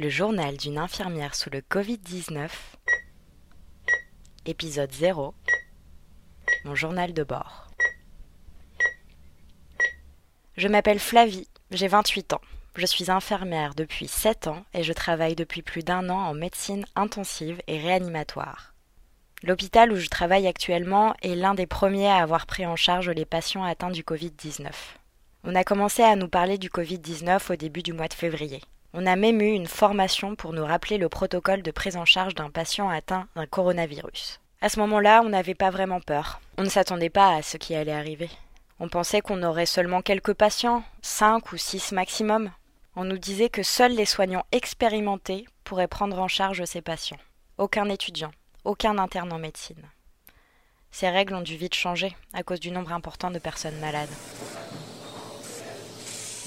Le journal d'une infirmière sous le Covid-19. Épisode 0. Mon journal de bord. Je m'appelle Flavie, j'ai 28 ans. Je suis infirmière depuis 7 ans et je travaille depuis plus d'un an en médecine intensive et réanimatoire. L'hôpital où je travaille actuellement est l'un des premiers à avoir pris en charge les patients atteints du Covid-19. On a commencé à nous parler du Covid-19 au début du mois de février. On a même eu une formation pour nous rappeler le protocole de prise en charge d'un patient atteint d'un coronavirus. À ce moment-là, on n'avait pas vraiment peur. On ne s'attendait pas à ce qui allait arriver. On pensait qu'on aurait seulement quelques patients, cinq ou six maximum. On nous disait que seuls les soignants expérimentés pourraient prendre en charge ces patients. Aucun étudiant, aucun interne en médecine. Ces règles ont dû vite changer à cause du nombre important de personnes malades.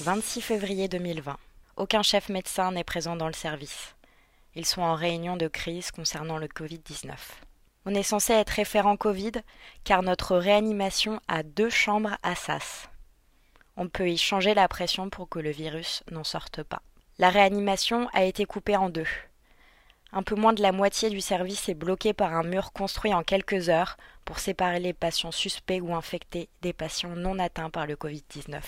26 février 2020. Aucun chef médecin n'est présent dans le service. Ils sont en réunion de crise concernant le Covid-19. On est censé être référent Covid car notre réanimation a deux chambres à SAS. On peut y changer la pression pour que le virus n'en sorte pas. La réanimation a été coupée en deux. Un peu moins de la moitié du service est bloqué par un mur construit en quelques heures pour séparer les patients suspects ou infectés des patients non atteints par le Covid-19.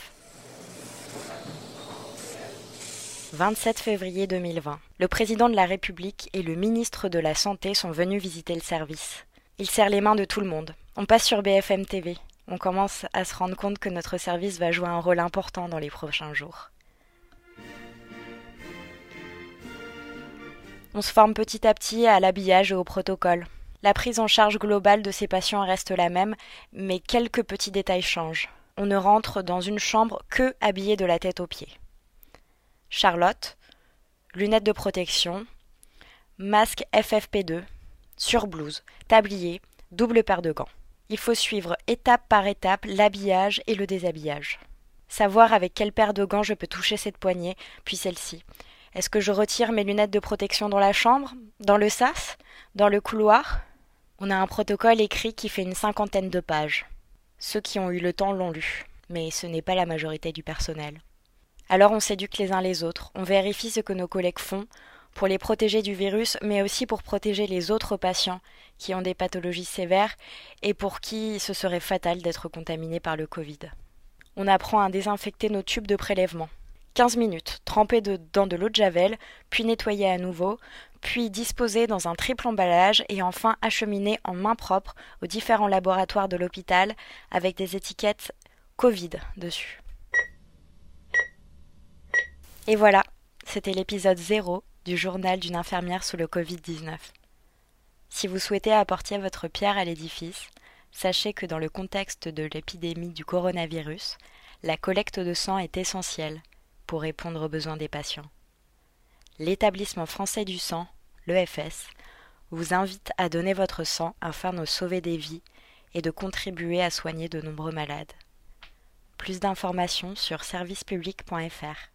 27 février 2020. Le président de la République et le ministre de la Santé sont venus visiter le service. Ils serrent les mains de tout le monde. On passe sur BFM TV. On commence à se rendre compte que notre service va jouer un rôle important dans les prochains jours. On se forme petit à petit à l'habillage et au protocole. La prise en charge globale de ces patients reste la même, mais quelques petits détails changent. On ne rentre dans une chambre que habillé de la tête aux pieds. Charlotte, lunettes de protection, masque FFP2, surblouse, tablier, double paire de gants. Il faut suivre étape par étape l'habillage et le déshabillage. Savoir avec quelle paire de gants je peux toucher cette poignée, puis celle-ci. Est-ce que je retire mes lunettes de protection dans la chambre Dans le sas Dans le couloir? On a un protocole écrit qui fait une cinquantaine de pages. Ceux qui ont eu le temps l'ont lu, mais ce n'est pas la majorité du personnel. Alors on s'éduque les uns les autres, on vérifie ce que nos collègues font pour les protéger du virus, mais aussi pour protéger les autres patients qui ont des pathologies sévères et pour qui ce serait fatal d'être contaminés par le Covid. On apprend à désinfecter nos tubes de prélèvement. 15 minutes, tremper dans de l'eau de javel, puis nettoyer à nouveau, puis disposer dans un triple emballage et enfin acheminer en main propre aux différents laboratoires de l'hôpital avec des étiquettes Covid dessus. Et voilà, c'était l'épisode 0 du journal d'une infirmière sous le Covid-19. Si vous souhaitez apporter votre pierre à l'édifice, sachez que dans le contexte de l'épidémie du coronavirus, la collecte de sang est essentielle pour répondre aux besoins des patients. L'établissement français du sang, l'EFS, vous invite à donner votre sang afin de sauver des vies et de contribuer à soigner de nombreux malades. Plus d'informations sur servicepublic.fr.